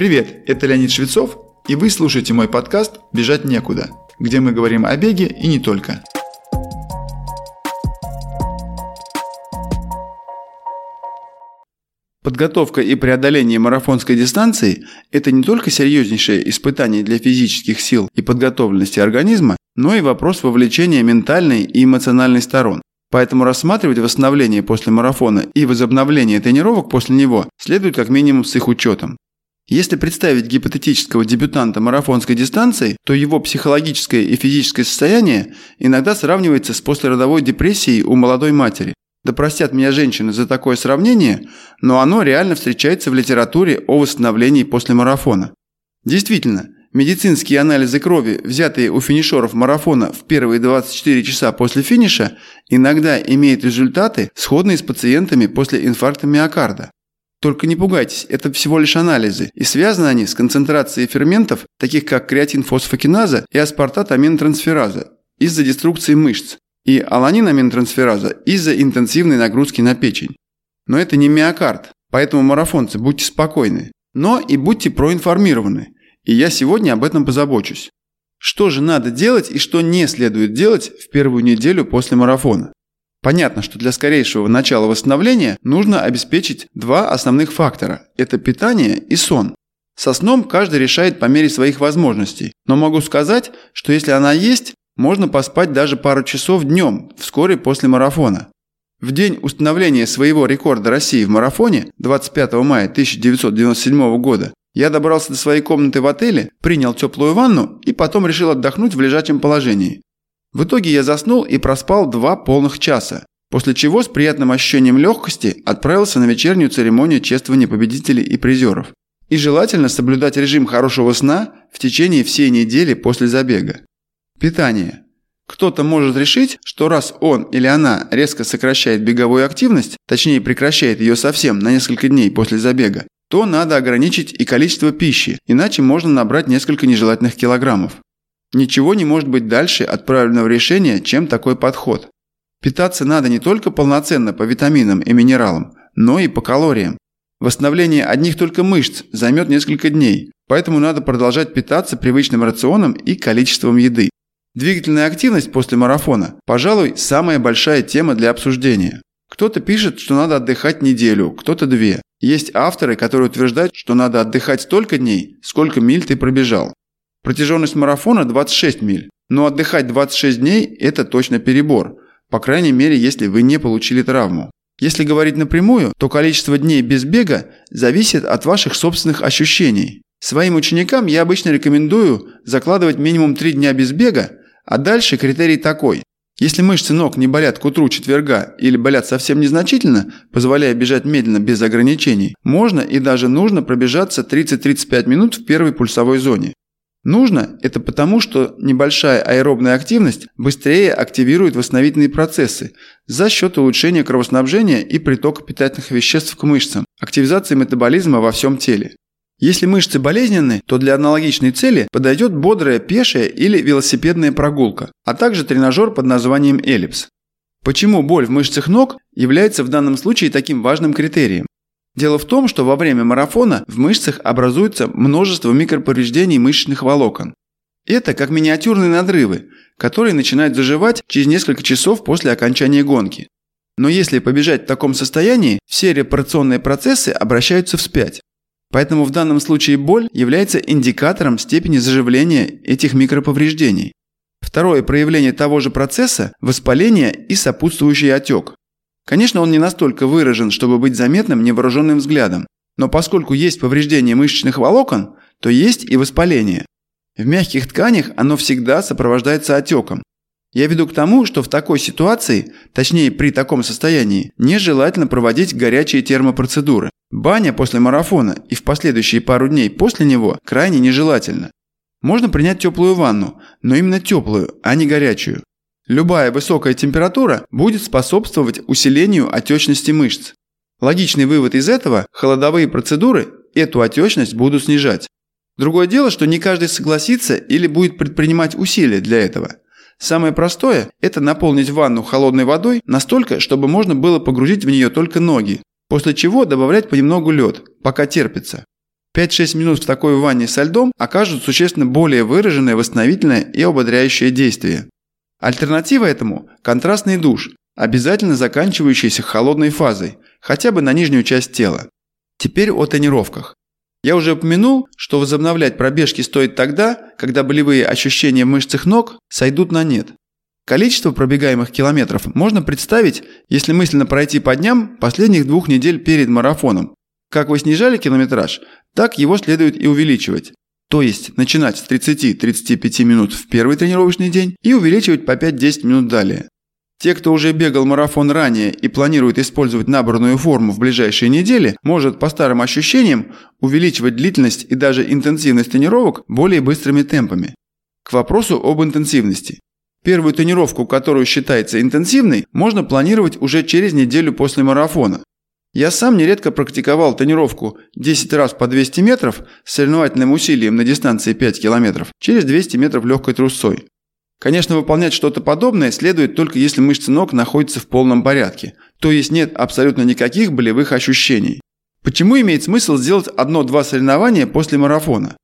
Привет, это Леонид Швецов, и вы слушаете мой подкаст «Бежать некуда», где мы говорим о беге и не только. Подготовка и преодоление марафонской дистанции – это не только серьезнейшее испытание для физических сил и подготовленности организма, но и вопрос вовлечения ментальной и эмоциональной сторон. Поэтому рассматривать восстановление после марафона и возобновление тренировок после него следует как минимум с их учетом. Если представить гипотетического дебютанта марафонской дистанции, то его психологическое и физическое состояние иногда сравнивается с послеродовой депрессией у молодой матери. Да простят меня женщины за такое сравнение, но оно реально встречается в литературе о восстановлении после марафона. Действительно, медицинские анализы крови, взятые у финишеров марафона в первые 24 часа после финиша, иногда имеют результаты, сходные с пациентами после инфаркта миокарда. Только не пугайтесь, это всего лишь анализы, и связаны они с концентрацией ферментов, таких как креатинфосфокиназа и аспартат-аминотрансфераза, из-за деструкции мышц, и аланин-аминотрансфераза из-за интенсивной нагрузки на печень. Но это не миокард, поэтому марафонцы, будьте спокойны. Но и будьте проинформированы, и я сегодня об этом позабочусь. Что же надо делать и что не следует делать в первую неделю после марафона? Понятно, что для скорейшего начала восстановления нужно обеспечить два основных фактора – это питание и сон. Со сном каждый решает по мере своих возможностей, но могу сказать, что если она есть, можно поспать даже пару часов днем, вскоре после марафона. В день установления своего рекорда России в марафоне, 25 мая 1997 года, я добрался до своей комнаты в отеле, принял теплую ванну и потом решил отдохнуть в лежачем положении. В итоге я заснул и проспал два полных часа, после чего с приятным ощущением легкости отправился на вечернюю церемонию чествования победителей и призеров. И желательно соблюдать режим хорошего сна в течение всей недели после забега. Питание. Кто-то может решить, что раз он или она резко сокращает беговую активность, точнее прекращает ее совсем на несколько дней после забега, то надо ограничить и количество пищи, иначе можно набрать несколько нежелательных килограммов. Ничего не может быть дальше от правильного решения, чем такой подход. Питаться надо не только полноценно по витаминам и минералам, но и по калориям. Восстановление одних только мышц займет несколько дней, поэтому надо продолжать питаться привычным рационом и количеством еды. Двигательная активность после марафона, пожалуй, самая большая тема для обсуждения. Кто-то пишет, что надо отдыхать неделю, кто-то две. Есть авторы, которые утверждают, что надо отдыхать столько дней, сколько миль ты пробежал. Протяженность марафона 26 миль, но отдыхать 26 дней – это точно перебор, по крайней мере, если вы не получили травму. Если говорить напрямую, то количество дней без бега зависит от ваших собственных ощущений. Своим ученикам я обычно рекомендую закладывать минимум 3 дня без бега, а дальше критерий такой. Если мышцы ног не болят к утру четверга или болят совсем незначительно, позволяя бежать медленно без ограничений, можно и даже нужно пробежаться 30-35 минут в первой пульсовой зоне. Нужно – это потому, что небольшая аэробная активность быстрее активирует восстановительные процессы за счет улучшения кровоснабжения и притока питательных веществ к мышцам, активизации метаболизма во всем теле. Если мышцы болезненны, то для аналогичной цели подойдет бодрая пешая или велосипедная прогулка, а также тренажер под названием эллипс. Почему боль в мышцах ног является в данном случае таким важным критерием? Дело в том, что во время марафона в мышцах образуется множество микроповреждений мышечных волокон. Это как миниатюрные надрывы, которые начинают заживать через несколько часов после окончания гонки. Но если побежать в таком состоянии, все репарационные процессы обращаются вспять. Поэтому в данном случае боль является индикатором степени заживления этих микроповреждений. Второе проявление того же процесса – воспаление и сопутствующий отек. Конечно, он не настолько выражен, чтобы быть заметным невооруженным взглядом, но поскольку есть повреждение мышечных волокон, то есть и воспаление. В мягких тканях оно всегда сопровождается отеком. Я веду к тому, что в такой ситуации, точнее при таком состоянии, нежелательно проводить горячие термопроцедуры. Баня после марафона и в последующие пару дней после него крайне нежелательно. Можно принять теплую ванну, но именно теплую, а не горячую. Любая высокая температура будет способствовать усилению отечности мышц. Логичный вывод из этого – холодовые процедуры эту отечность будут снижать. Другое дело, что не каждый согласится или будет предпринимать усилия для этого. Самое простое – это наполнить ванну холодной водой настолько, чтобы можно было погрузить в нее только ноги, после чего добавлять понемногу лед, пока терпится. 5-6 минут в такой ванне со льдом окажут существенно более выраженное восстановительное и ободряющее действие. Альтернатива этому – контрастный душ, обязательно заканчивающийся холодной фазой, хотя бы на нижнюю часть тела. Теперь о тренировках. Я уже упомянул, что возобновлять пробежки стоит тогда, когда болевые ощущения в мышцах ног сойдут на нет. Количество пробегаемых километров можно представить, если мысленно пройти по дням последних двух недель перед марафоном. Как вы снижали километраж, так его следует и увеличивать. То есть начинать с 30-35 минут в первый тренировочный день и увеличивать по 5-10 минут далее. Те, кто уже бегал марафон ранее и планирует использовать набранную форму в ближайшие недели, может по старым ощущениям увеличивать длительность и даже интенсивность тренировок более быстрыми темпами. К вопросу об интенсивности. Первую тренировку, которую считается интенсивной, можно планировать уже через неделю после марафона. Я сам нередко практиковал тренировку 10 раз по 200 метров с соревновательным усилием на дистанции 5 километров через 200 метров легкой трусцой. Конечно, выполнять что-то подобное следует только если мышцы ног находятся в полном порядке, то есть нет абсолютно никаких болевых ощущений. Почему имеет смысл сделать одно-два соревнования после марафона?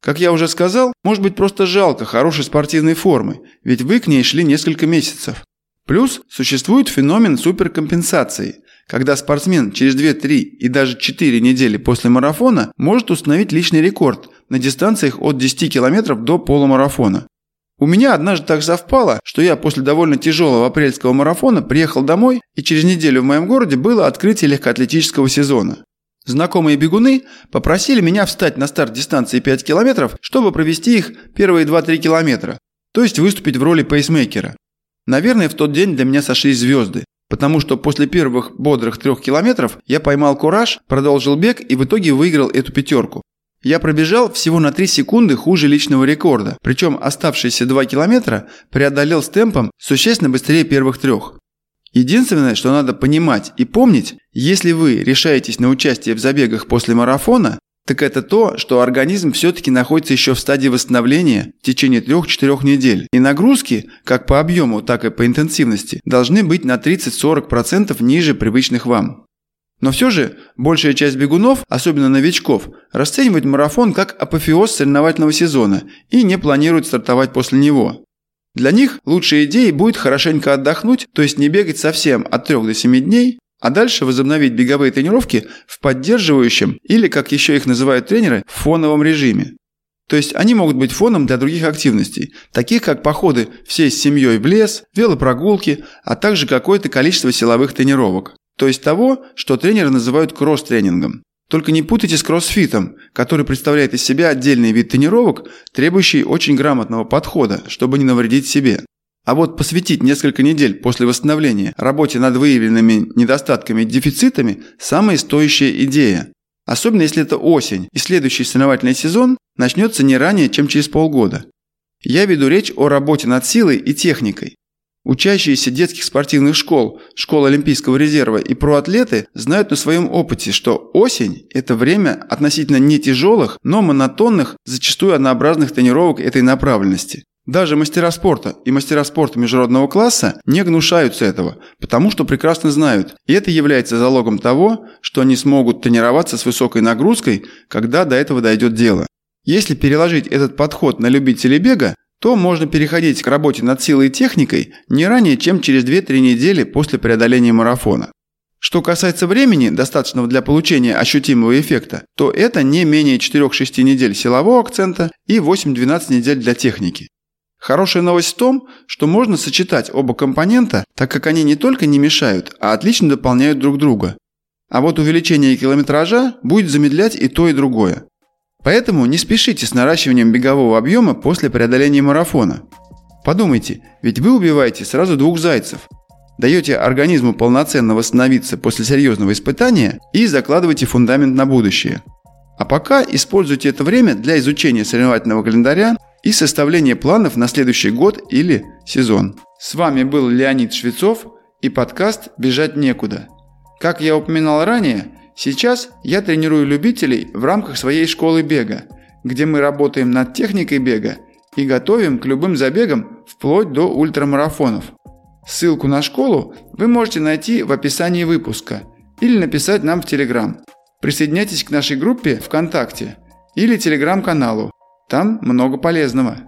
Как я уже сказал, может быть просто жалко хорошей спортивной формы, ведь вы к ней шли несколько месяцев. Плюс существует феномен суперкомпенсации, когда спортсмен через 2-3 и даже 4 недели после марафона может установить личный рекорд на дистанциях от 10 км до полумарафона. У меня однажды так совпало, что я после довольно тяжелого апрельского марафона приехал домой, и через неделю в моем городе было открытие легкоатлетического сезона. Знакомые бегуны попросили меня встать на старт дистанции 5 километров, чтобы провести их первые 2-3 километра, то есть выступить в роли пейсмейкера. Наверное, в тот день для меня сошлись звезды, потому что после первых бодрых трех километров я поймал кураж, продолжил бег и в итоге выиграл эту пятерку. Я пробежал всего на 3 секунды хуже личного рекорда, причем оставшиеся 2 километра преодолел с темпом существенно быстрее первых трех. Единственное, что надо понимать и помнить, если вы решаетесь на участие в забегах после марафона, так это то, что организм все-таки находится еще в стадии восстановления в течение 3-4 недель. И нагрузки, как по объему, так и по интенсивности, должны быть на 30-40% ниже привычных вам. Но все же большая часть бегунов, особенно новичков, расценивает марафон как апофеоз соревновательного сезона и не планирует стартовать после него. Для них лучшей идеей будет хорошенько отдохнуть, то есть не бегать совсем от 3 до 7 дней, а дальше возобновить беговые тренировки в поддерживающем или, как еще их называют тренеры, фоновом режиме. То есть они могут быть фоном для других активностей, таких как походы всей с семьей в лес, велопрогулки, а также какое-то количество силовых тренировок. То есть того, что тренеры называют кросс-тренингом. Только не путайте с кроссфитом, который представляет из себя отдельный вид тренировок, требующий очень грамотного подхода, чтобы не навредить себе. А вот посвятить несколько недель после восстановления работе над выявленными недостатками и дефицитами – самая стоящая идея. Особенно если это осень, и следующий соревновательный сезон начнется не ранее, чем через полгода. Я веду речь о работе над силой и техникой. Учащиеся детских спортивных школ, школ Олимпийского резерва и проатлеты знают на своем опыте, что осень – это время относительно не тяжелых, но монотонных, зачастую однообразных тренировок этой направленности. Даже мастера спорта и мастера спорта международного класса не гнушаются этого, потому что прекрасно знают, и это является залогом того, что они смогут тренироваться с высокой нагрузкой, когда до этого дойдет дело. Если переложить этот подход на любителей бега, то можно переходить к работе над силой и техникой не ранее, чем через 2-3 недели после преодоления марафона. Что касается времени, достаточного для получения ощутимого эффекта, то это не менее 4-6 недель силового акцента и 8-12 недель для техники. Хорошая новость в том, что можно сочетать оба компонента, так как они не только не мешают, а отлично дополняют друг друга. А вот увеличение километража будет замедлять и то, и другое. Поэтому не спешите с наращиванием бегового объема после преодоления марафона. Подумайте, ведь вы убиваете сразу двух зайцев. Даете организму полноценно восстановиться после серьезного испытания и закладываете фундамент на будущее. А пока используйте это время для изучения соревновательного календаря и составления планов на следующий год или сезон. С вами был Леонид Швецов и подкаст «Бежать некуда». Как я упоминал ранее, Сейчас я тренирую любителей в рамках своей школы бега, где мы работаем над техникой бега и готовим к любым забегам вплоть до ультрамарафонов. Ссылку на школу вы можете найти в описании выпуска или написать нам в Телеграм. Присоединяйтесь к нашей группе ВКонтакте или телеграм-каналу. Там много полезного.